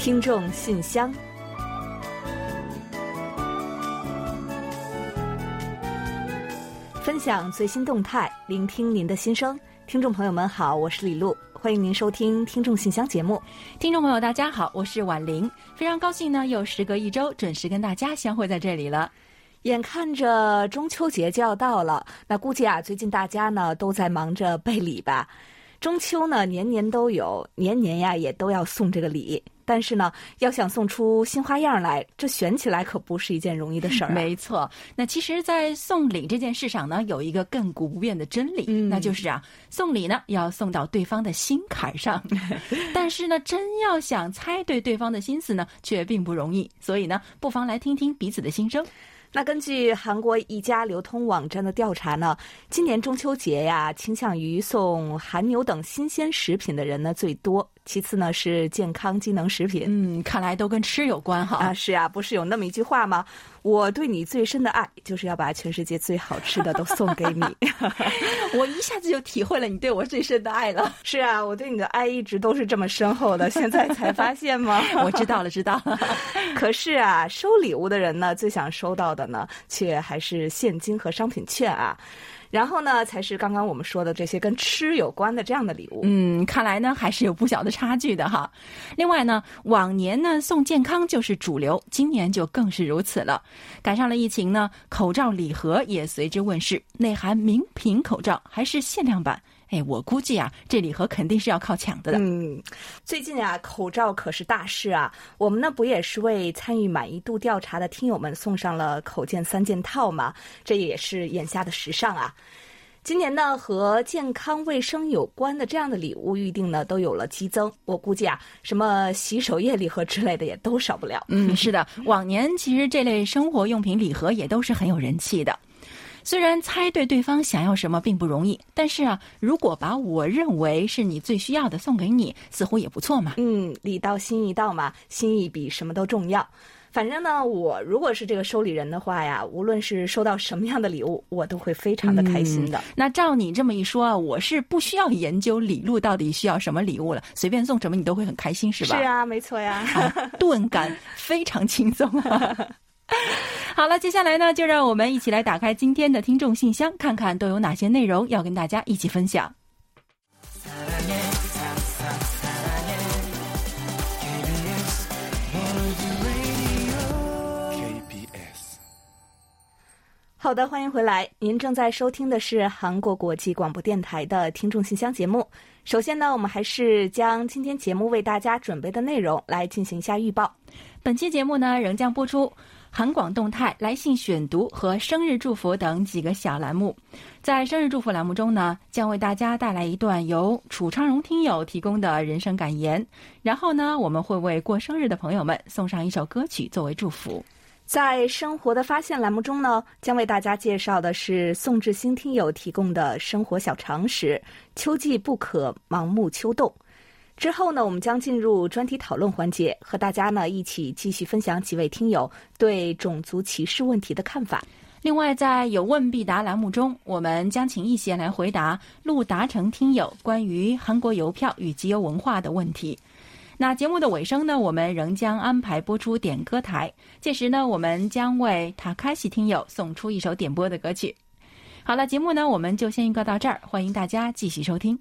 听众信箱，分享最新动态，聆听您的心声。听众朋友们好，我是李璐，欢迎您收听《听众信箱》节目。听众朋友大家好，我是婉玲，非常高兴呢，又时隔一周准时跟大家相会在这里了。眼看着中秋节就要到了，那估计啊，最近大家呢都在忙着备礼吧。中秋呢，年年都有，年年呀也都要送这个礼。但是呢，要想送出新花样来，这选起来可不是一件容易的事儿。没错，那其实，在送礼这件事上呢，有一个亘古不变的真理，那就是啊，送礼呢要送到对方的心坎上。但是呢，真要想猜对对方的心思呢，却并不容易。所以呢，不妨来听听彼此的心声。那根据韩国一家流通网站的调查呢，今年中秋节呀，倾向于送韩牛等新鲜食品的人呢最多。其次呢是健康机能食品，嗯，看来都跟吃有关哈。啊，是啊，不是有那么一句话吗？我对你最深的爱，就是要把全世界最好吃的都送给你。我一下子就体会了你对我最深的爱了。是啊，我对你的爱一直都是这么深厚的，现在才发现吗？我知道了，知道了。可是啊，收礼物的人呢，最想收到的呢，却还是现金和商品券啊。然后呢，才是刚刚我们说的这些跟吃有关的这样的礼物。嗯，看来呢还是有不小的差距的哈。另外呢，往年呢送健康就是主流，今年就更是如此了。赶上了疫情呢，口罩礼盒也随之问世，内含名品口罩还是限量版。哎，我估计啊，这礼盒肯定是要靠抢的。嗯，最近啊，口罩可是大事啊。我们呢，不也是为参与满意度调查的听友们送上了口罩三件套吗？这也是眼下的时尚啊。今年呢，和健康卫生有关的这样的礼物预定呢，都有了激增。我估计啊，什么洗手液礼盒之类的也都少不了。嗯，是的，往年其实这类生活用品礼盒也都是很有人气的。虽然猜对对方想要什么并不容易，但是啊，如果把我认为是你最需要的送给你，似乎也不错嘛。嗯，礼到心意到嘛，心意比什么都重要。反正呢，我如果是这个收礼人的话呀，无论是收到什么样的礼物，我都会非常的开心的。那照你这么一说啊，我是不需要研究礼物到底需要什么礼物了，随便送什么你都会很开心，是吧？是啊，没错呀，顿感非常轻松。好了，接下来呢，就让我们一起来打开今天的听众信箱，看看都有哪些内容要跟大家一起分享。好的，欢迎回来。您正在收听的是韩国国际广播电台的听众信箱节目。首先呢，我们还是将今天节目为大家准备的内容来进行一下预报。本期节目呢，仍将播出韩广动态、来信选读和生日祝福等几个小栏目。在生日祝福栏目中呢，将为大家带来一段由楚昌荣听友提供的人生感言。然后呢，我们会为过生日的朋友们送上一首歌曲作为祝福。在生活的发现栏目中呢，将为大家介绍的是宋志新听友提供的生活小常识：秋季不可盲目秋冻。之后呢，我们将进入专题讨论环节，和大家呢一起继续分享几位听友对种族歧视问题的看法。另外，在有问必答栏目中，我们将请一贤来回答陆达成听友关于韩国邮票与集邮文化的问题。那节目的尾声呢，我们仍将安排播出点歌台，届时呢，我们将为塔卡西听友送出一首点播的歌曲。好了，节目呢，我们就先预告到这儿，欢迎大家继续收听。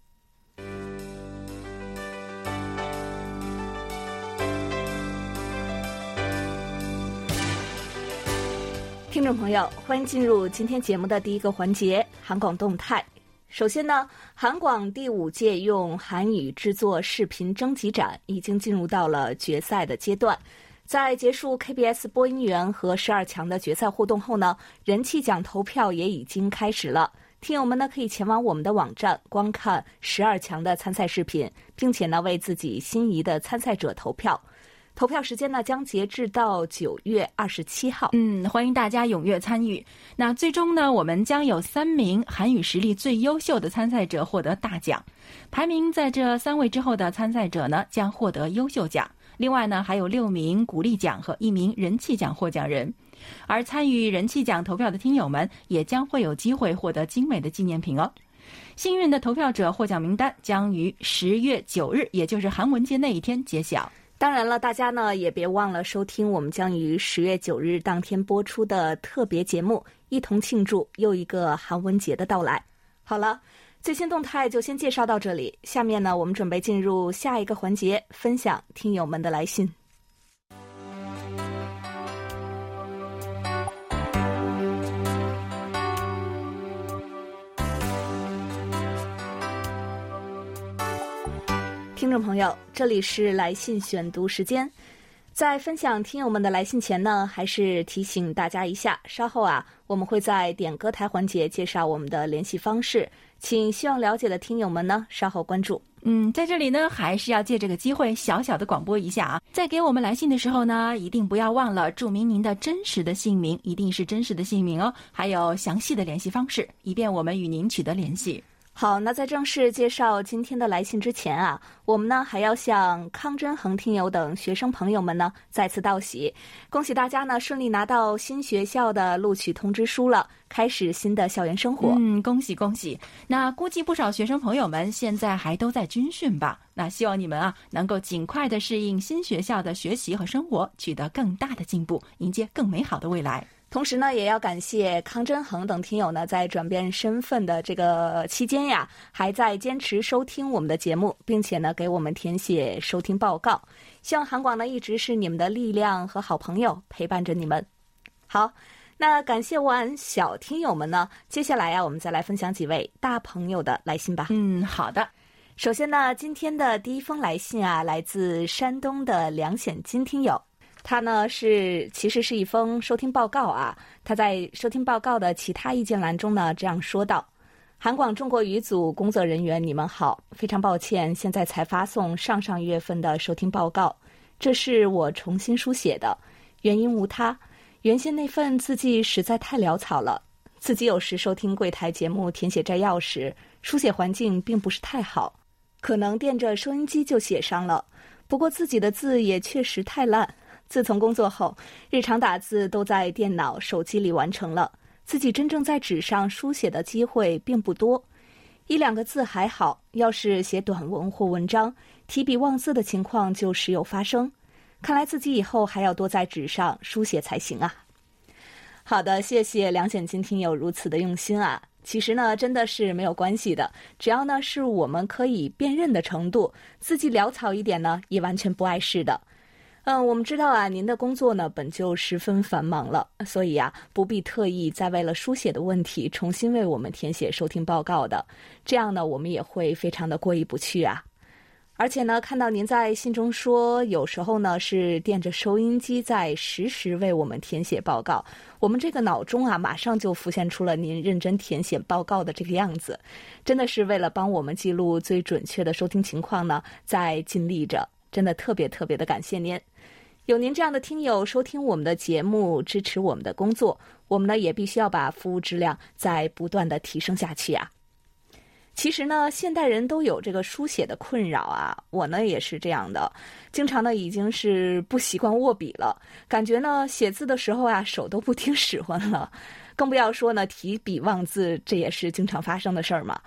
听众朋友，欢迎进入今天节目的第一个环节——韩广动态。首先呢，韩广第五届用韩语制作视频征集展已经进入到了决赛的阶段。在结束 KBS 播音员和十二强的决赛互动后呢，人气奖投票也已经开始了。听友们呢可以前往我们的网站观看十二强的参赛视频，并且呢为自己心仪的参赛者投票。投票时间呢将截至到九月二十七号。嗯，欢迎大家踊跃参与。那最终呢，我们将有三名韩语实力最优秀的参赛者获得大奖，排名在这三位之后的参赛者呢将获得优秀奖。另外呢，还有六名鼓励奖和一名人气奖获奖人。而参与人气奖投票的听友们也将会有机会获得精美的纪念品哦。幸运的投票者获奖名单将于十月九日，也就是韩文节那一天揭晓。当然了，大家呢也别忘了收听我们将于十月九日当天播出的特别节目，一同庆祝又一个韩文节的到来。好了，最新动态就先介绍到这里，下面呢我们准备进入下一个环节，分享听友们的来信。听众朋友，这里是来信选读时间。在分享听友们的来信前呢，还是提醒大家一下，稍后啊，我们会在点歌台环节介绍我们的联系方式，请希望了解的听友们呢稍后关注。嗯，在这里呢，还是要借这个机会小小的广播一下啊，在给我们来信的时候呢，一定不要忘了注明您的真实的姓名，一定是真实的姓名哦，还有详细的联系方式，以便我们与您取得联系。好，那在正式介绍今天的来信之前啊，我们呢还要向康真恒听友等学生朋友们呢再次道喜，恭喜大家呢顺利拿到新学校的录取通知书了，开始新的校园生活。嗯，恭喜恭喜！那估计不少学生朋友们现在还都在军训吧？那希望你们啊能够尽快的适应新学校的学习和生活，取得更大的进步，迎接更美好的未来。同时呢，也要感谢康真恒等听友呢，在转变身份的这个期间呀，还在坚持收听我们的节目，并且呢，给我们填写收听报告。希望韩广呢一直是你们的力量和好朋友，陪伴着你们。好，那感谢完小听友们呢，接下来呀，我们再来分享几位大朋友的来信吧。嗯，好的。首先呢，今天的第一封来信啊，来自山东的梁显金听友。他呢是其实是一封收听报告啊，他在收听报告的其他意见栏中呢这样说道：“韩广中国语组工作人员，你们好，非常抱歉，现在才发送上上月份的收听报告，这是我重新书写的，原因无他，原先那份字迹实在太潦草了，自己有时收听柜台节目填写摘要时，书写环境并不是太好，可能垫着收音机就写上了，不过自己的字也确实太烂。”自从工作后，日常打字都在电脑、手机里完成了，自己真正在纸上书写的机会并不多，一两个字还好，要是写短文或文章，提笔忘字的情况就时有发生。看来自己以后还要多在纸上书写才行啊！好的，谢谢梁显金听友如此的用心啊！其实呢，真的是没有关系的，只要呢是我们可以辨认的程度，字迹潦草一点呢，也完全不碍事的。嗯，我们知道啊，您的工作呢本就十分繁忙了，所以啊不必特意再为了书写的问题重新为我们填写收听报告的，这样呢我们也会非常的过意不去啊。而且呢，看到您在信中说有时候呢是垫着收音机在实时为我们填写报告，我们这个脑中啊马上就浮现出了您认真填写报告的这个样子，真的是为了帮我们记录最准确的收听情况呢，在尽力着。真的特别特别的感谢您，有您这样的听友收听我们的节目，支持我们的工作，我们呢也必须要把服务质量在不断的提升下去啊。其实呢，现代人都有这个书写的困扰啊，我呢也是这样的，经常呢已经是不习惯握笔了，感觉呢写字的时候啊手都不听使唤了，更不要说呢提笔忘字，这也是经常发生的事儿嘛。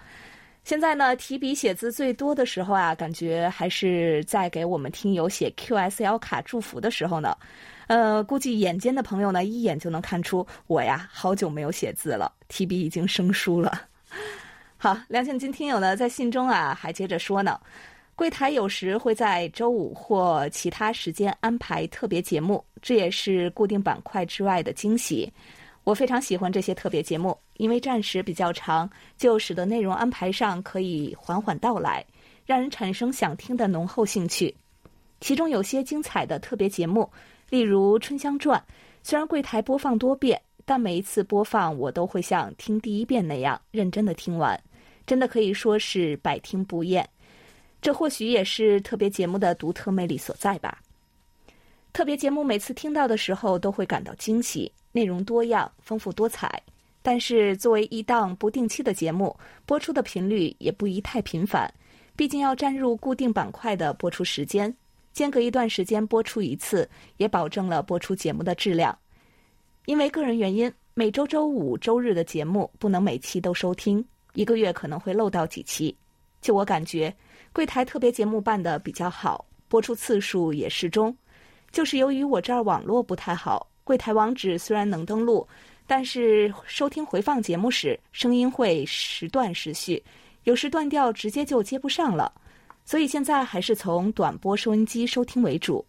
现在呢，提笔写字最多的时候啊，感觉还是在给我们听友写 QSL 卡祝福的时候呢。呃，估计眼尖的朋友呢，一眼就能看出我呀，好久没有写字了，提笔已经生疏了。好，梁庆金听友呢，在信中啊，还接着说呢，柜台有时会在周五或其他时间安排特别节目，这也是固定板块之外的惊喜。我非常喜欢这些特别节目，因为战时比较长，就使得内容安排上可以缓缓到来，让人产生想听的浓厚兴趣。其中有些精彩的特别节目，例如《春香传》，虽然柜台播放多遍，但每一次播放我都会像听第一遍那样认真的听完，真的可以说是百听不厌。这或许也是特别节目的独特魅力所在吧。特别节目每次听到的时候，都会感到惊喜。内容多样、丰富多彩，但是作为一档不定期的节目，播出的频率也不宜太频繁。毕竟要占入固定板块的播出时间，间隔一段时间播出一次，也保证了播出节目的质量。因为个人原因，每周周五、周日的节目不能每期都收听，一个月可能会漏到几期。就我感觉，柜台特别节目办得比较好。播出次数也适中。就是由于我这儿网络不太好，柜台网址虽然能登录，但是收听回放节目时，声音会时断时续，有时断掉，直接就接不上了。所以现在还是从短波收音机收听为主。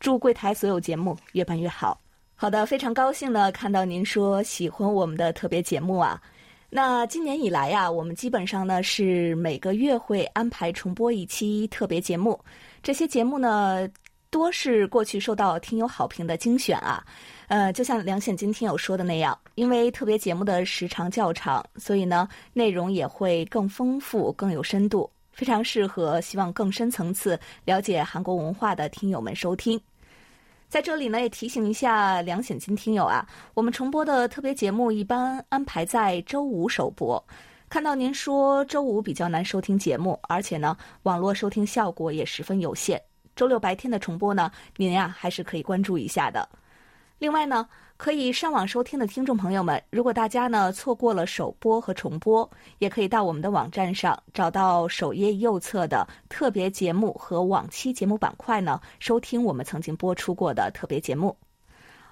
祝柜台所有节目越办越好。好的，非常高兴呢，看到您说喜欢我们的特别节目啊。那今年以来呀，我们基本上呢是每个月会安排重播一期特别节目，这些节目呢。多是过去受到听友好评的精选啊，呃，就像梁显金听友说的那样，因为特别节目的时长较长，所以呢内容也会更丰富、更有深度，非常适合希望更深层次了解韩国文化的听友们收听。在这里呢，也提醒一下梁显金听友啊，我们重播的特别节目一般安排在周五首播。看到您说周五比较难收听节目，而且呢网络收听效果也十分有限。周六白天的重播呢，您呀还是可以关注一下的。另外呢，可以上网收听的听众朋友们，如果大家呢错过了首播和重播，也可以到我们的网站上找到首页右侧的特别节目和往期节目板块呢，收听我们曾经播出过的特别节目。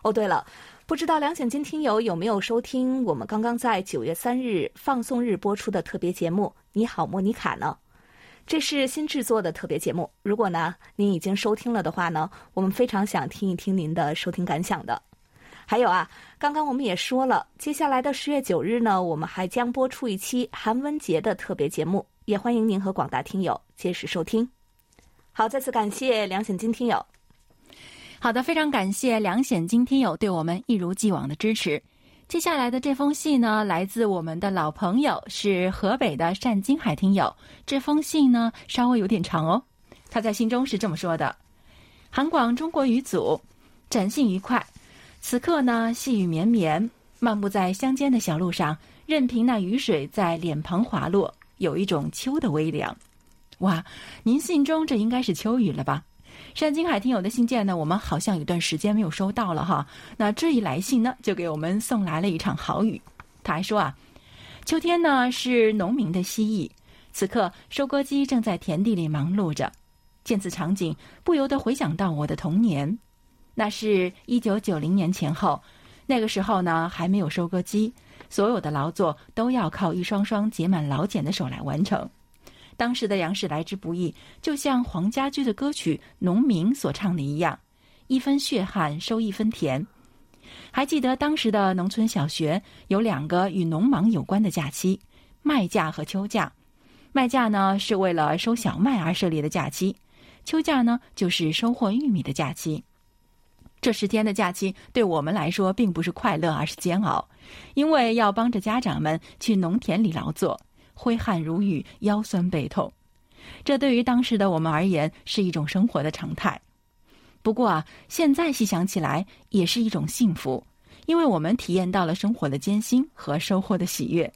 哦，对了，不知道梁显金听友有没有收听我们刚刚在九月三日放送日播出的特别节目《你好，莫妮卡》呢？这是新制作的特别节目。如果呢您已经收听了的话呢，我们非常想听一听您的收听感想的。还有啊，刚刚我们也说了，接下来的十月九日呢，我们还将播出一期韩文节的特别节目，也欢迎您和广大听友届时收听。好，再次感谢梁显金听友。好的，非常感谢梁显金听友对我们一如既往的支持。接下来的这封信呢，来自我们的老朋友，是河北的单金海听友。这封信呢，稍微有点长哦。他在信中是这么说的：“韩广中国语组，展信愉快。此刻呢，细雨绵绵，漫步在乡间的小路上，任凭那雨水在脸庞滑落，有一种秋的微凉。哇，您信中这应该是秋雨了吧？”山金海听友的信件呢，我们好像有段时间没有收到了哈。那这一来信呢，就给我们送来了一场好雨。他还说啊，秋天呢是农民的蜥蜴，此刻收割机正在田地里忙碌着。见此场景，不由得回想到我的童年，那是一九九零年前后，那个时候呢还没有收割机，所有的劳作都要靠一双双结满老茧的手来完成。当时的粮食来之不易，就像黄家驹的歌曲《农民》所唱的一样：“一分血汗收一分田。”还记得当时的农村小学有两个与农忙有关的假期：麦假和秋假。麦假呢是为了收小麦而设立的假期，秋假呢就是收获玉米的假期。这十天的假期对我们来说并不是快乐，而是煎熬，因为要帮着家长们去农田里劳作。挥汗如雨，腰酸背痛，这对于当时的我们而言是一种生活的常态。不过啊，现在细想起来也是一种幸福，因为我们体验到了生活的艰辛和收获的喜悦。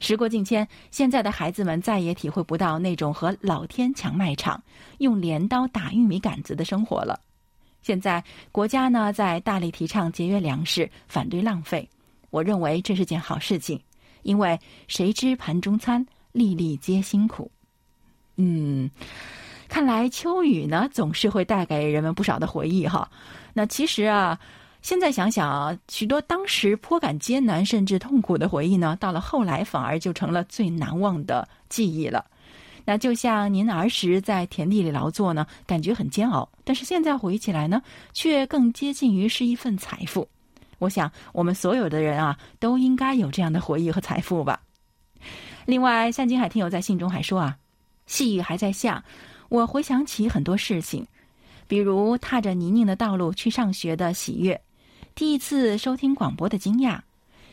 时过境迁，现在的孩子们再也体会不到那种和老天抢麦场、用镰刀打玉米杆子的生活了。现在国家呢在大力提倡节约粮食，反对浪费，我认为这是件好事情。因为谁知盘中餐，粒粒皆辛苦。嗯，看来秋雨呢总是会带给人们不少的回忆哈。那其实啊，现在想想啊，许多当时颇感艰难甚至痛苦的回忆呢，到了后来反而就成了最难忘的记忆了。那就像您儿时在田地里劳作呢，感觉很煎熬，但是现在回忆起来呢，却更接近于是一份财富。我想，我们所有的人啊，都应该有这样的回忆和财富吧。另外，向金海听友在信中还说啊，细雨还在下，我回想起很多事情，比如踏着泥泞的道路去上学的喜悦，第一次收听广播的惊讶，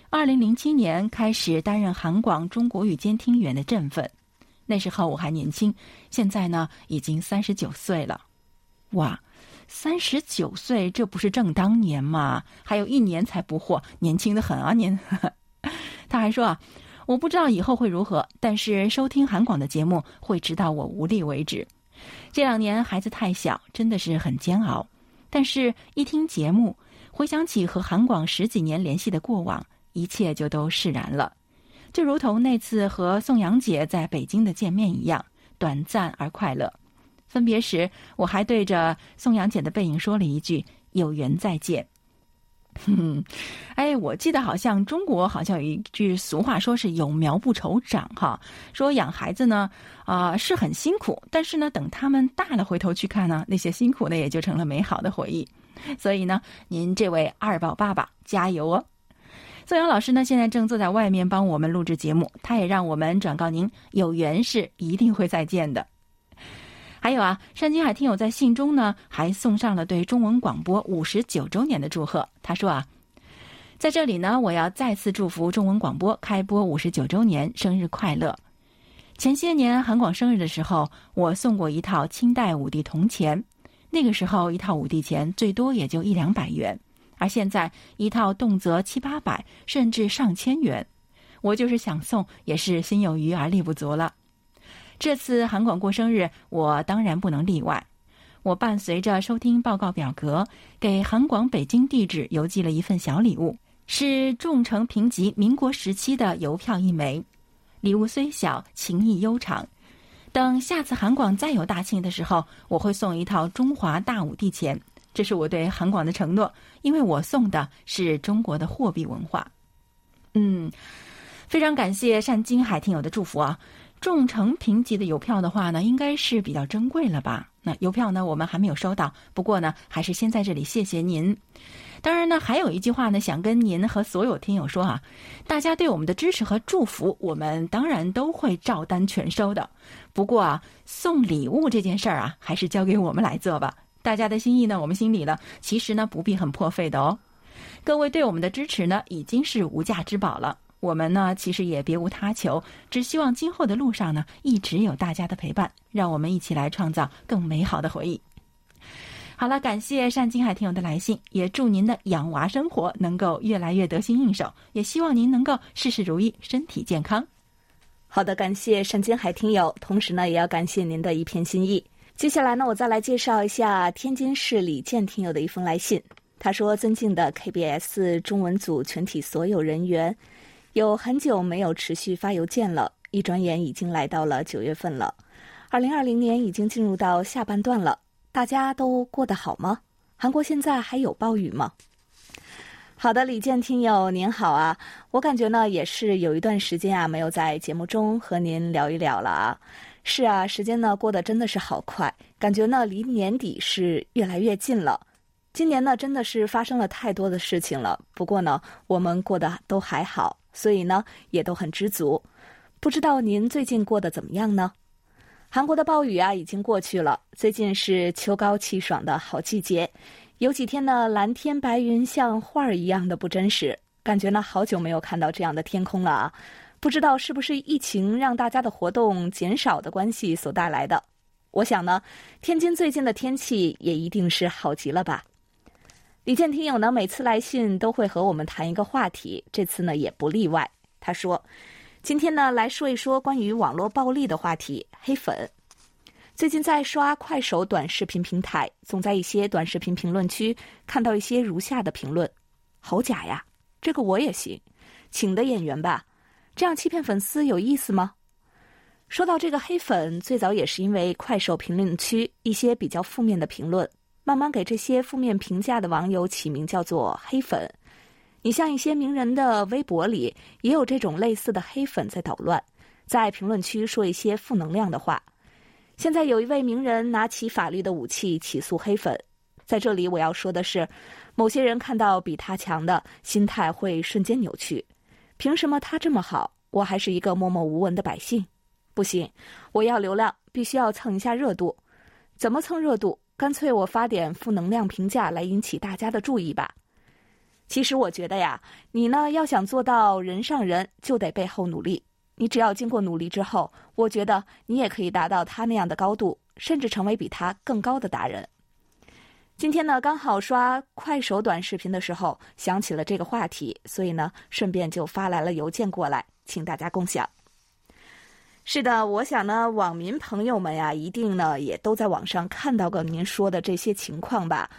二零零七年开始担任韩广中国语监听员的振奋。那时候我还年轻，现在呢已经三十九岁了，哇！三十九岁，这不是正当年吗？还有一年才不惑，年轻的很啊！您，他还说啊，我不知道以后会如何，但是收听韩广的节目会直到我无力为止。这两年孩子太小，真的是很煎熬。但是，一听节目，回想起和韩广十几年联系的过往，一切就都释然了。就如同那次和宋阳姐在北京的见面一样，短暂而快乐。分别时，我还对着宋阳姐的背影说了一句“有缘再见”。哼，哎，我记得好像中国好像有一句俗话，说是有苗不愁长哈。说养孩子呢，啊是很辛苦，但是呢，等他们大了，回头去看呢，那些辛苦呢也就成了美好的回忆。所以呢，您这位二宝爸爸加油哦！宋阳老师呢，现在正坐在外面帮我们录制节目，他也让我们转告您，有缘是一定会再见的。还有啊，山金海听友在信中呢，还送上了对中文广播五十九周年的祝贺。他说啊，在这里呢，我要再次祝福中文广播开播五十九周年生日快乐。前些年韩广生日的时候，我送过一套清代五帝铜钱，那个时候一套五帝钱最多也就一两百元，而现在一套动辄七八百甚至上千元，我就是想送也是心有余而力不足了。这次韩广过生日，我当然不能例外。我伴随着收听报告表格，给韩广北京地址邮寄了一份小礼物，是众诚评级民国时期的邮票一枚。礼物虽小，情意悠长。等下次韩广再有大庆的时候，我会送一套中华大五帝钱，这是我对韩广的承诺，因为我送的是中国的货币文化。嗯，非常感谢单金海听友的祝福啊。众诚评级的邮票的话呢，应该是比较珍贵了吧？那邮票呢，我们还没有收到。不过呢，还是先在这里谢谢您。当然呢，还有一句话呢，想跟您和所有听友说啊，大家对我们的支持和祝福，我们当然都会照单全收的。不过啊，送礼物这件事儿啊，还是交给我们来做吧。大家的心意呢，我们心里了，其实呢，不必很破费的哦。各位对我们的支持呢，已经是无价之宝了。我们呢，其实也别无他求，只希望今后的路上呢，一直有大家的陪伴，让我们一起来创造更美好的回忆。好了，感谢单金海听友的来信，也祝您的养娃生活能够越来越得心应手，也希望您能够事事如意，身体健康。好的，感谢单金海听友，同时呢，也要感谢您的一片心意。接下来呢，我再来介绍一下天津市李健听友的一封来信。他说：“尊敬的 KBS 中文组全体所有人员。”有很久没有持续发邮件了，一转眼已经来到了九月份了，二零二零年已经进入到下半段了，大家都过得好吗？韩国现在还有暴雨吗？好的，李健听友您好啊，我感觉呢也是有一段时间啊没有在节目中和您聊一聊了啊。是啊，时间呢过得真的是好快，感觉呢离年底是越来越近了。今年呢真的是发生了太多的事情了，不过呢我们过得都还好。所以呢，也都很知足。不知道您最近过得怎么样呢？韩国的暴雨啊，已经过去了。最近是秋高气爽的好季节，有几天呢，蓝天白云像画儿一样的不真实，感觉呢，好久没有看到这样的天空了啊！不知道是不是疫情让大家的活动减少的关系所带来的？我想呢，天津最近的天气也一定是好极了吧。李健听友呢，每次来信都会和我们谈一个话题，这次呢也不例外。他说：“今天呢来说一说关于网络暴力的话题——黑粉。最近在刷快手短视频平台，总在一些短视频评论区看到一些如下的评论：‘好假呀，这个我也行，请的演员吧，这样欺骗粉丝有意思吗？’说到这个黑粉，最早也是因为快手评论区一些比较负面的评论。”慢慢给这些负面评价的网友起名叫做“黑粉”。你像一些名人的微博里也有这种类似的黑粉在捣乱，在评论区说一些负能量的话。现在有一位名人拿起法律的武器起诉黑粉，在这里我要说的是，某些人看到比他强的心态会瞬间扭曲。凭什么他这么好，我还是一个默默无闻的百姓？不行，我要流量，必须要蹭一下热度。怎么蹭热度？干脆我发点负能量评价来引起大家的注意吧。其实我觉得呀，你呢要想做到人上人，就得背后努力。你只要经过努力之后，我觉得你也可以达到他那样的高度，甚至成为比他更高的达人。今天呢，刚好刷快手短视频的时候想起了这个话题，所以呢，顺便就发来了邮件过来，请大家共享。是的，我想呢，网民朋友们呀，一定呢也都在网上看到过您说的这些情况吧？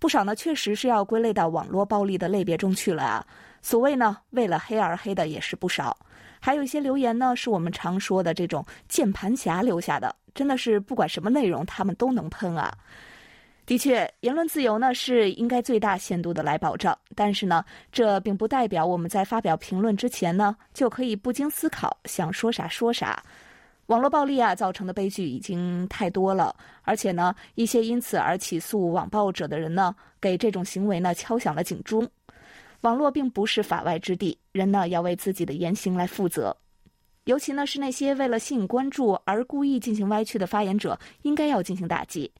不少呢，确实是要归类到网络暴力的类别中去了啊。所谓呢，为了黑而黑的也是不少。还有一些留言呢，是我们常说的这种键盘侠留下的，真的是不管什么内容，他们都能喷啊。的确，言论自由呢是应该最大限度的来保障，但是呢，这并不代表我们在发表评论之前呢就可以不经思考，想说啥说啥。网络暴力啊造成的悲剧已经太多了，而且呢，一些因此而起诉网暴者的人呢，给这种行为呢敲响了警钟。网络并不是法外之地，人呢要为自己的言行来负责，尤其呢是那些为了吸引关注而故意进行歪曲的发言者，应该要进行打击。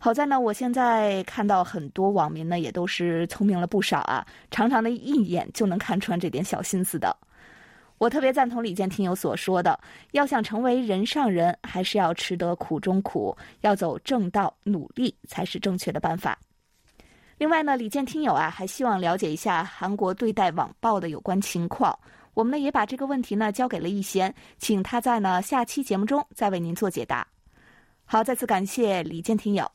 好在呢，我现在看到很多网民呢，也都是聪明了不少啊，常常的一眼就能看穿这点小心思的。我特别赞同李健听友所说的，要想成为人上人，还是要吃得苦中苦，要走正道，努力才是正确的办法。另外呢，李健听友啊，还希望了解一下韩国对待网暴的有关情况。我们呢也把这个问题呢交给了易贤，请他在呢下期节目中再为您做解答。好，再次感谢李健听友。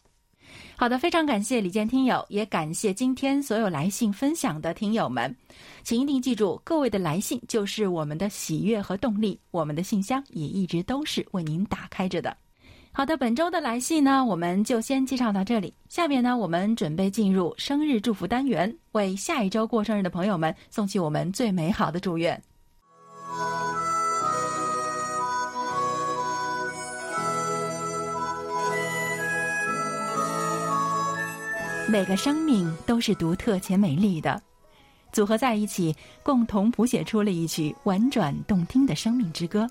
好的，非常感谢李健听友，也感谢今天所有来信分享的听友们，请一定记住，各位的来信就是我们的喜悦和动力，我们的信箱也一直都是为您打开着的。好的，本周的来信呢，我们就先介绍到这里。下面呢，我们准备进入生日祝福单元，为下一周过生日的朋友们送去我们最美好的祝愿。每个生命都是独特且美丽的，组合在一起，共同谱写出了一曲婉转动听的生命之歌。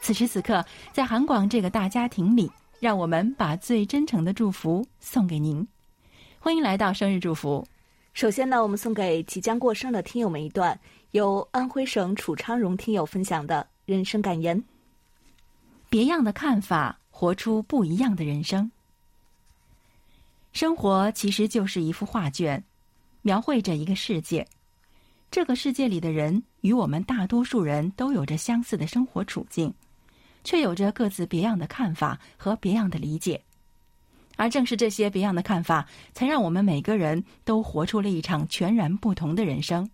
此时此刻，在韩广这个大家庭里，让我们把最真诚的祝福送给您。欢迎来到生日祝福。首先呢，我们送给即将过生的听友们一段由安徽省楚昌荣听友分享的人生感言：别样的看法，活出不一样的人生。生活其实就是一幅画卷，描绘着一个世界。这个世界里的人与我们大多数人都有着相似的生活处境，却有着各自别样的看法和别样的理解。而正是这些别样的看法，才让我们每个人都活出了一场全然不同的人生。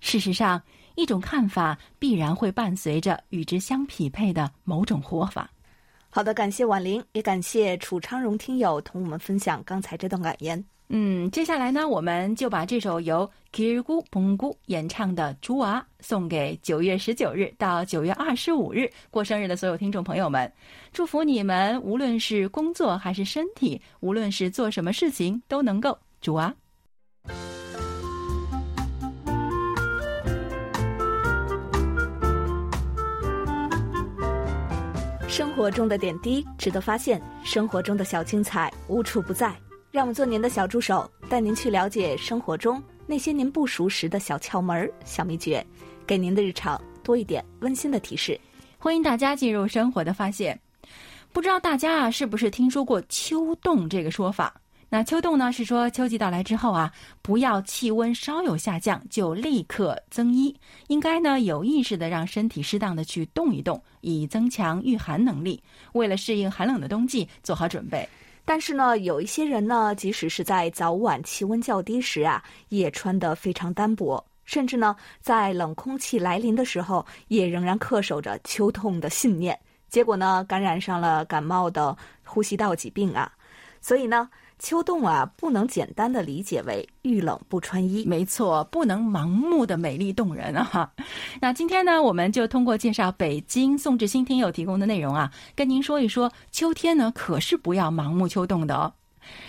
事实上，一种看法必然会伴随着与之相匹配的某种活法。好的，感谢婉玲，也感谢楚昌荣听友同我们分享刚才这段感言。嗯，接下来呢，我们就把这首由 Kirgu Ponggu 演唱的《猪娃》送给九月十九日到九月二十五日过生日的所有听众朋友们，祝福你们，无论是工作还是身体，无论是做什么事情，都能够猪娃。生活中的点滴值得发现，生活中的小精彩无处不在。让我做您的小助手，带您去了解生活中那些您不熟识的小窍门、小秘诀，给您的日常多一点温馨的提示。欢迎大家进入生活的发现。不知道大家啊，是不是听说过秋冻这个说法？那秋冻呢，是说秋季到来之后啊，不要气温稍有下降就立刻增衣，应该呢有意识的让身体适当的去动一动，以增强御寒能力，为了适应寒冷的冬季做好准备。但是呢，有一些人呢，即使是在早晚气温较低时啊，也穿得非常单薄，甚至呢，在冷空气来临的时候，也仍然恪守着秋冻的信念，结果呢，感染上了感冒的呼吸道疾病啊，所以呢。秋冻啊，不能简单的理解为遇冷不穿衣。没错，不能盲目的美丽动人啊！那今天呢，我们就通过介绍北京宋志新听友提供的内容啊，跟您说一说秋天呢，可是不要盲目秋冻的哦。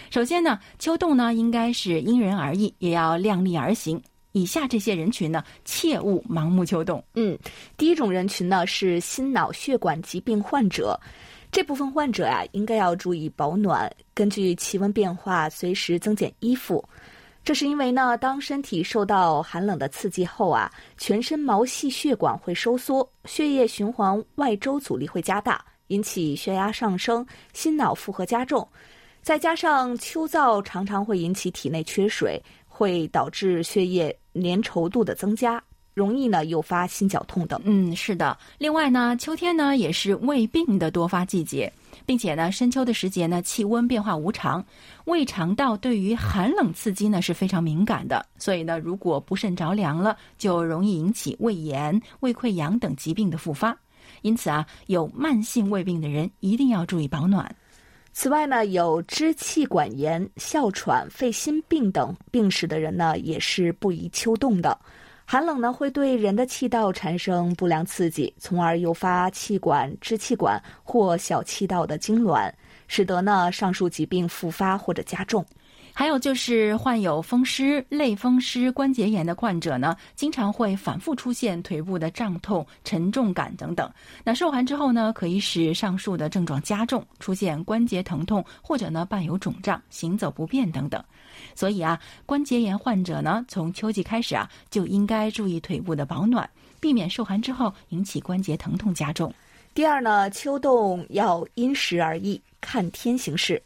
首先呢，秋冻呢，应该是因人而异，也要量力而行。以下这些人群呢，切勿盲目秋冻。嗯，第一种人群呢，是心脑血管疾病患者。这部分患者啊，应该要注意保暖，根据气温变化随时增减衣服。这是因为呢，当身体受到寒冷的刺激后啊，全身毛细血管会收缩，血液循环外周阻力会加大，引起血压上升，心脑负荷加重。再加上秋燥常常会引起体内缺水，会导致血液粘稠度的增加。容易呢诱发心绞痛等。嗯，是的。另外呢，秋天呢也是胃病的多发季节，并且呢，深秋的时节呢，气温变化无常，胃肠道对于寒冷刺激呢是非常敏感的，所以呢，如果不慎着凉了，就容易引起胃炎、胃溃疡等疾病的复发。因此啊，有慢性胃病的人一定要注意保暖。此外呢，有支气管炎、哮喘、肺心病等病史的人呢，也是不宜秋冻的。寒冷呢，会对人的气道产生不良刺激，从而诱发气管、支气管或小气道的痉挛，使得呢上述疾病复发或者加重。还有就是患有风湿、类风湿关节炎的患者呢，经常会反复出现腿部的胀痛、沉重感等等。那受寒之后呢，可以使上述的症状加重，出现关节疼痛，或者呢伴有肿胀、行走不便等等。所以啊，关节炎患者呢，从秋季开始啊，就应该注意腿部的保暖，避免受寒之后引起关节疼痛加重。第二呢，秋冻要因时而异，看天行事。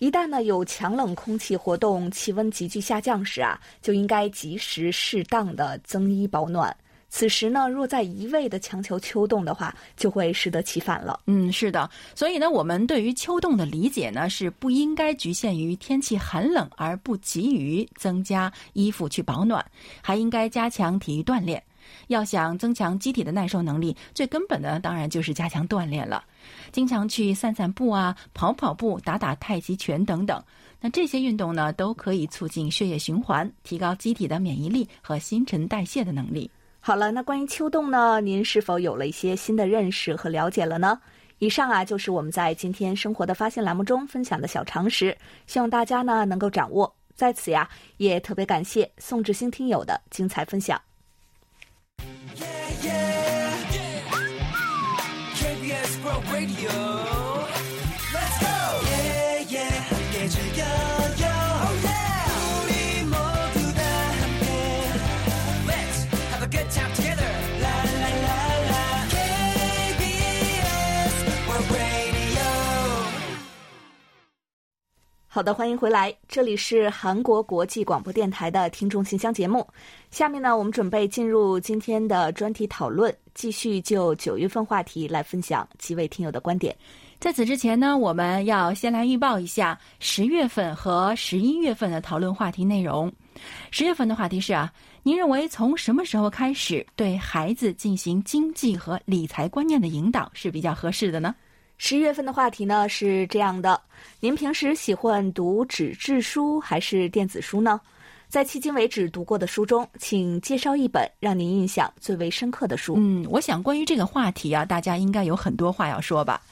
一旦呢有强冷空气活动，气温急剧下降时啊，就应该及时适当的增衣保暖。此时呢，若再一味的强求秋冻的话，就会适得其反了。嗯，是的。所以呢，我们对于秋冻的理解呢，是不应该局限于天气寒冷而不急于增加衣服去保暖，还应该加强体育锻炼。要想增强机体的耐受能力，最根本的当然就是加强锻炼了。经常去散散步啊，跑跑步，打打太极拳等等。那这些运动呢，都可以促进血液循环，提高机体的免疫力和新陈代谢的能力。好了，那关于秋冻呢，您是否有了一些新的认识和了解了呢？以上啊，就是我们在今天生活的发现栏目中分享的小常识，希望大家呢能够掌握。在此呀，也特别感谢宋志兴听友的精彩分享。Radio. 好的，欢迎回来，这里是韩国国际广播电台的听众信箱节目。下面呢，我们准备进入今天的专题讨论，继续就九月份话题来分享几位听友的观点。在此之前呢，我们要先来预报一下十月份和十一月份的讨论话题内容。十月份的话题是啊，您认为从什么时候开始对孩子进行经济和理财观念的引导是比较合适的呢？十一月份的话题呢是这样的：您平时喜欢读纸质书还是电子书呢？在迄今为止读过的书中，请介绍一本让您印象最为深刻的书。嗯，我想关于这个话题啊，大家应该有很多话要说吧。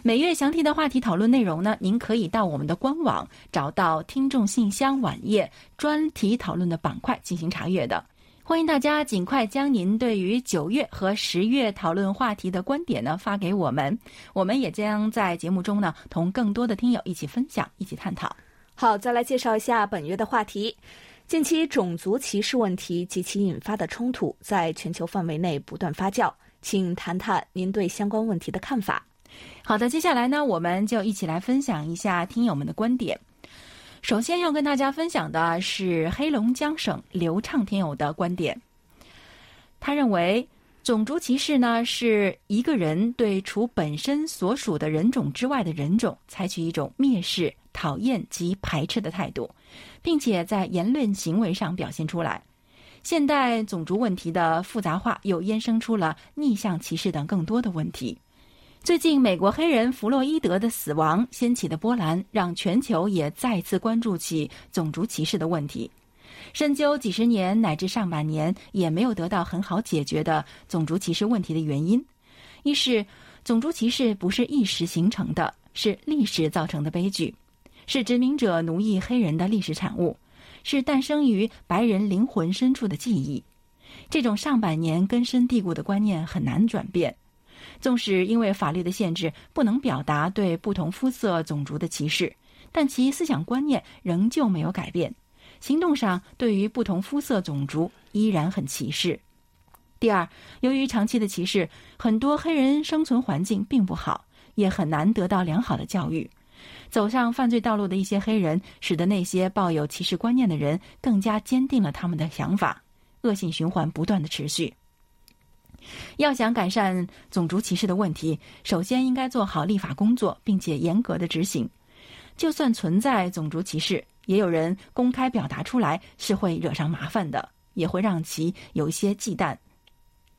每月详题的话题讨论内容呢，您可以到我们的官网找到听众信箱网页专题讨论的板块进行查阅的。欢迎大家尽快将您对于九月和十月讨论话题的观点呢发给我们，我们也将在节目中呢同更多的听友一起分享、一起探讨。好，再来介绍一下本月的话题：近期种族歧视问题及其引发的冲突在全球范围内不断发酵，请谈谈您对相关问题的看法。好的，接下来呢，我们就一起来分享一下听友们的观点。首先要跟大家分享的是黑龙江省刘畅听友的观点。他认为，种族歧视呢是一个人对除本身所属的人种之外的人种采取一种蔑视、讨厌及排斥的态度，并且在言论行为上表现出来。现代种族问题的复杂化又衍生出了逆向歧视等更多的问题。最近，美国黑人弗洛伊德的死亡掀起的波澜，让全球也再次关注起种族歧视的问题。深究几十年乃至上百年也没有得到很好解决的种族歧视问题的原因，一是种族歧视不是一时形成的，是历史造成的悲剧，是殖民者奴役黑人的历史产物，是诞生于白人灵魂深处的记忆。这种上百年根深蒂固的观念很难转变。纵使因为法律的限制不能表达对不同肤色种族的歧视，但其思想观念仍旧没有改变，行动上对于不同肤色种族依然很歧视。第二，由于长期的歧视，很多黑人生存环境并不好，也很难得到良好的教育。走上犯罪道路的一些黑人，使得那些抱有歧视观念的人更加坚定了他们的想法。恶性循环不断的持续。要想改善种族歧视的问题，首先应该做好立法工作，并且严格的执行。就算存在种族歧视，也有人公开表达出来，是会惹上麻烦的，也会让其有一些忌惮。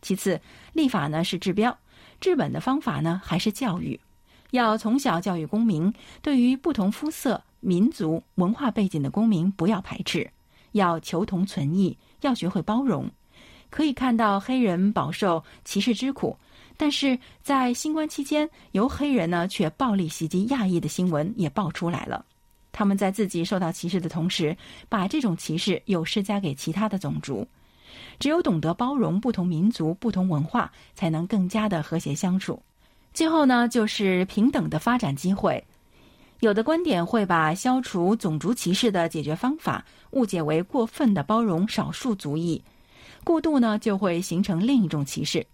其次，立法呢是治标，治本的方法呢还是教育。要从小教育公民，对于不同肤色、民族、文化背景的公民不要排斥，要求同存异，要学会包容。可以看到黑人饱受歧视之苦，但是在新冠期间，由黑人呢却暴力袭击亚裔的新闻也爆出来了。他们在自己受到歧视的同时，把这种歧视又施加给其他的种族。只有懂得包容不同民族、不同文化，才能更加的和谐相处。最后呢，就是平等的发展机会。有的观点会把消除种族歧视的解决方法误解为过分的包容少数族裔。过度呢，就会形成另一种歧视。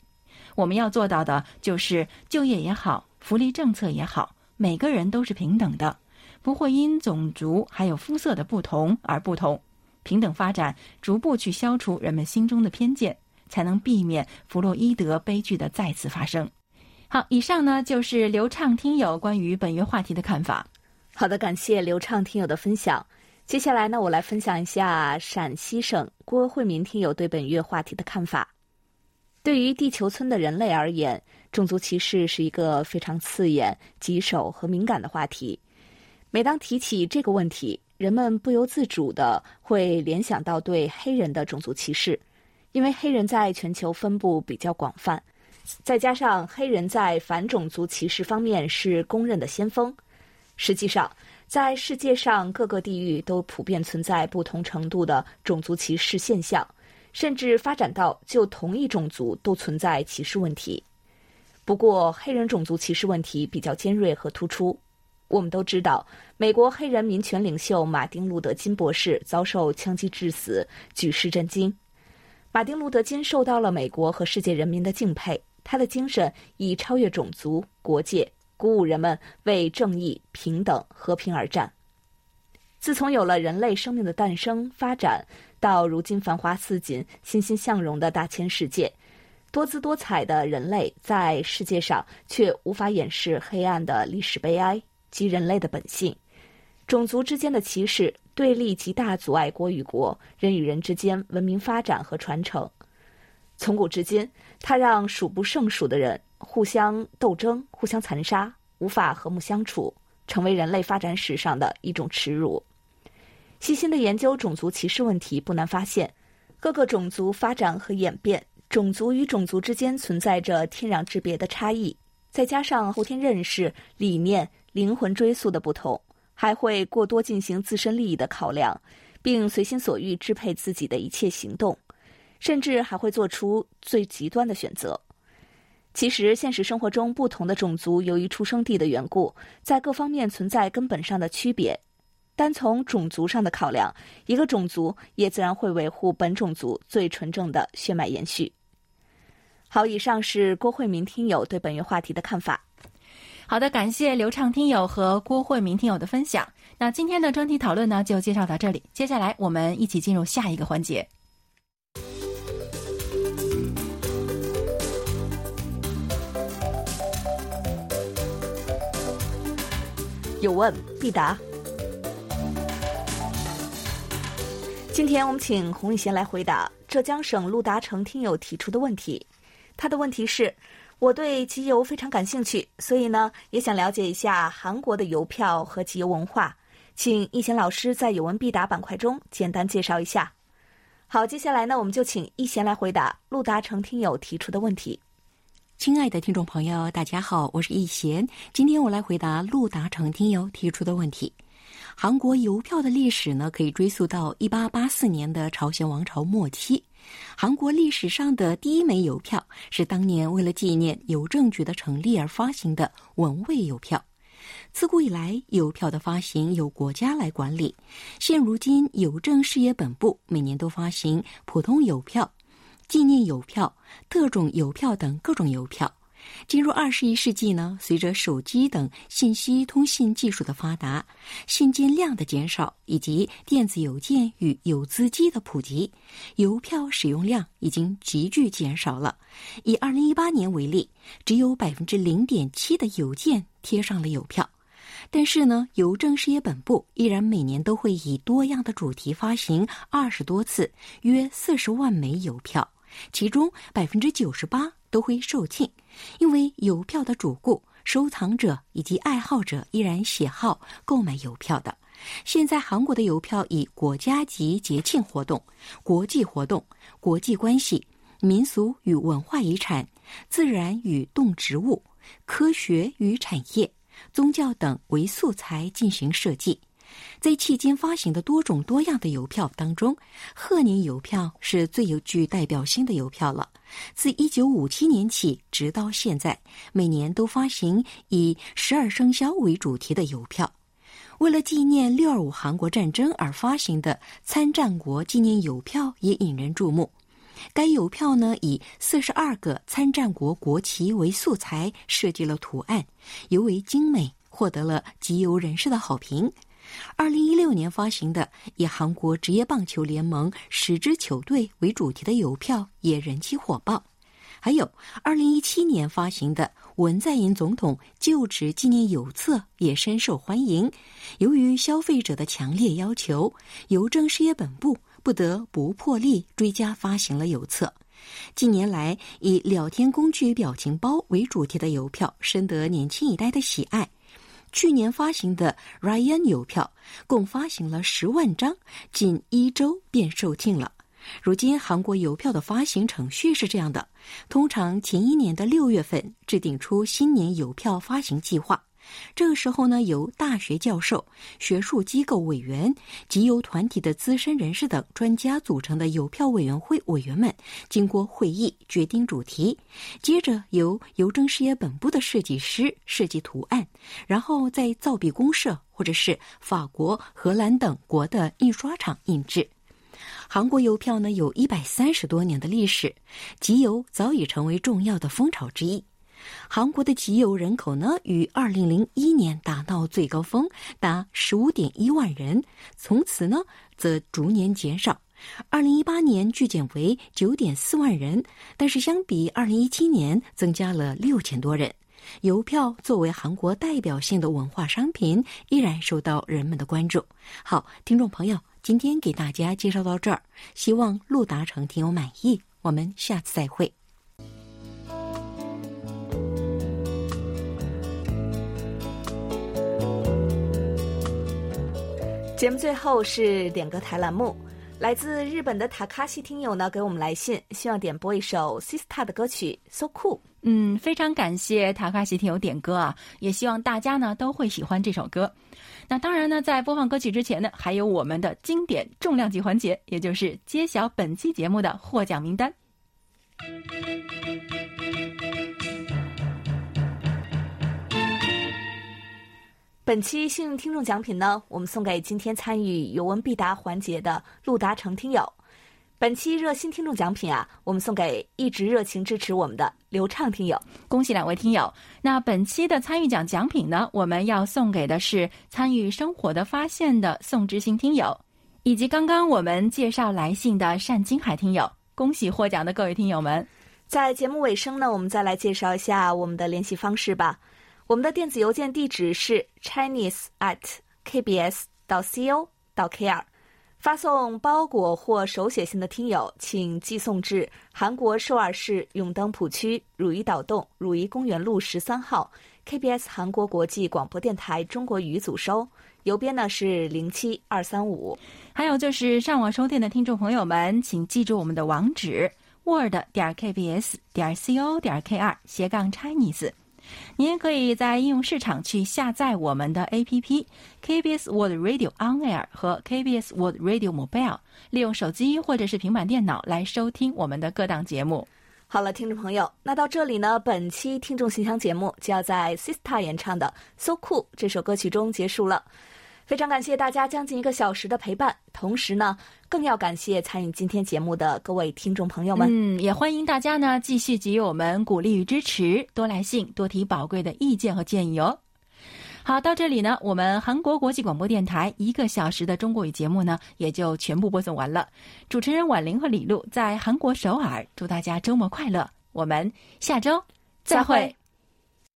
我们要做到的就是就业也好，福利政策也好，每个人都是平等的，不会因种族还有肤色的不同而不同。平等发展，逐步去消除人们心中的偏见，才能避免弗洛伊德悲剧的再次发生。好，以上呢就是流畅听友关于本月话题的看法。好的，感谢流畅听友的分享。接下来呢，我来分享一下陕西省郭慧民听友对本月话题的看法。对于地球村的人类而言，种族歧视是一个非常刺眼、棘手和敏感的话题。每当提起这个问题，人们不由自主的会联想到对黑人的种族歧视，因为黑人在全球分布比较广泛，再加上黑人在反种族歧视方面是公认的先锋。实际上，在世界上各个地域都普遍存在不同程度的种族歧视现象，甚至发展到就同一种族都存在歧视问题。不过，黑人种族歧视问题比较尖锐和突出。我们都知道，美国黑人民权领袖马丁·路德·金博士遭受枪击致死，举世震惊。马丁·路德·金受到了美国和世界人民的敬佩，他的精神已超越种族、国界。鼓舞人们为正义、平等、和平而战。自从有了人类生命的诞生、发展，到如今繁华似锦、欣欣向荣的大千世界，多姿多彩的人类在世界上却无法掩饰黑暗的历史悲哀及人类的本性。种族之间的歧视、对立极大阻碍国与国、人与人之间文明发展和传承。从古至今，它让数不胜数的人。互相斗争、互相残杀，无法和睦相处，成为人类发展史上的一种耻辱。细心的研究种族歧视问题，不难发现，各个种族发展和演变，种族与种族之间存在着天壤之别的差异，再加上后天认识、理念、灵魂追溯的不同，还会过多进行自身利益的考量，并随心所欲支配自己的一切行动，甚至还会做出最极端的选择。其实，现实生活中，不同的种族由于出生地的缘故，在各方面存在根本上的区别。单从种族上的考量，一个种族也自然会维护本种族最纯正的血脉延续。好，以上是郭慧明听友对本月话题的看法。好的，感谢刘畅听友和郭慧明听友的分享。那今天的专题讨论呢，就介绍到这里。接下来，我们一起进入下一个环节。有问必答。今天我们请洪宇贤来回答浙江省陆达成听友提出的问题。他的问题是：我对集邮非常感兴趣，所以呢也想了解一下韩国的邮票和集邮文化。请易贤老师在有问必答板块中简单介绍一下。好，接下来呢我们就请易贤来回答陆达成听友提出的问题。亲爱的听众朋友，大家好，我是易贤。今天我来回答陆达成听友提出的问题。韩国邮票的历史呢，可以追溯到一八八四年的朝鲜王朝末期。韩国历史上的第一枚邮票是当年为了纪念邮政局的成立而发行的文卫邮票。自古以来，邮票的发行由国家来管理。现如今，邮政事业本部每年都发行普通邮票。纪念邮票、特种邮票等各种邮票，进入二十一世纪呢，随着手机等信息通信技术的发达，信件量的减少以及电子邮件与有资机的普及，邮票使用量已经急剧减少了。以二零一八年为例，只有百分之零点七的邮件贴上了邮票。但是呢，邮政事业本部依然每年都会以多样的主题发行二十多次，约四十万枚邮票，其中百分之九十八都会售罄，因为邮票的主顾、收藏者以及爱好者依然喜好购买邮票的。现在韩国的邮票以国家级节庆活动、国际活动、国际关系、民俗与文化遗产、自然与动植物、科学与产业。宗教等为素材进行设计，在期间发行的多种多样的邮票当中，贺年邮票是最有具代表性的邮票了。自一九五七年起，直到现在，每年都发行以十二生肖为主题的邮票。为了纪念六二五韩国战争而发行的参战国纪念邮票也引人注目。该邮票呢，以四十二个参战国国旗为素材设计了图案，尤为精美，获得了集邮人士的好评。二零一六年发行的以韩国职业棒球联盟十支球队为主题的邮票也人气火爆。还有二零一七年发行的文在寅总统就职纪念邮册也深受欢迎。由于消费者的强烈要求，邮政事业本部。不得不破例追加发行了邮册。近年来，以聊天工具表情包为主题的邮票深得年轻一代的喜爱。去年发行的 Ryan 邮票共发行了十万张，近一周便售罄了。如今，韩国邮票的发行程序是这样的：通常前一年的六月份制定出新年邮票发行计划。这个时候呢，由大学教授、学术机构委员、集邮团体的资深人士等专家组成的邮票委员会委员们，经过会议决定主题，接着由邮政事业本部的设计师设计图案，然后在造币公社或者是法国、荷兰等国的印刷厂印制。韩国邮票呢，有一百三十多年的历史，集邮早已成为重要的风潮之一。韩国的集邮人口呢，于二零零一年达到最高峰，达十五点一万人，从此呢则逐年减少。二零一八年剧减为九点四万人，但是相比二零一七年增加了六千多人。邮票作为韩国代表性的文化商品，依然受到人们的关注。好，听众朋友，今天给大家介绍到这儿，希望陆达成听友满意。我们下次再会。节目最后是点歌台栏目，来自日本的塔卡西听友呢给我们来信，希望点播一首 Sista 的歌曲《So Cool》。嗯，非常感谢塔卡西听友点歌啊，也希望大家呢都会喜欢这首歌。那当然呢，在播放歌曲之前呢，还有我们的经典重量级环节，也就是揭晓本期节目的获奖名单。本期幸运听众奖品呢，我们送给今天参与有问必答环节的陆达成听友。本期热心听众奖品啊，我们送给一直热情支持我们的刘畅听友。恭喜两位听友！那本期的参与奖奖品呢，我们要送给的是参与生活的发现的宋之星听友，以及刚刚我们介绍来信的单金海听友。恭喜获奖的各位听友们！在节目尾声呢，我们再来介绍一下我们的联系方式吧。我们的电子邮件地址是 chinese at kbs 到 co 到 kr，发送包裹或手写信的听友，请寄送至韩国首尔市永登浦区汝矣岛洞汝矣公园路十三号 KBS 韩国国际广播电台中国语组收，邮编呢是零七二三五。还有就是上网收听的听众朋友们，请记住我们的网址：word 点 kbs 点 co 点 kr 斜杠 chinese。您可以在应用市场去下载我们的 APP KBS World Radio On Air 和 KBS World Radio Mobile，利用手机或者是平板电脑来收听我们的各档节目。好了，听众朋友，那到这里呢，本期听众信箱节目就要在 Sista 演唱的《So Cool》这首歌曲中结束了。非常感谢大家将近一个小时的陪伴，同时呢，更要感谢参与今天节目的各位听众朋友们。嗯，也欢迎大家呢继续给予我们鼓励与支持，多来信，多提宝贵的意见和建议哦。好，到这里呢，我们韩国国际广播电台一个小时的中国语节目呢，也就全部播送完了。主持人婉玲和李璐在韩国首尔，祝大家周末快乐，我们下周再会。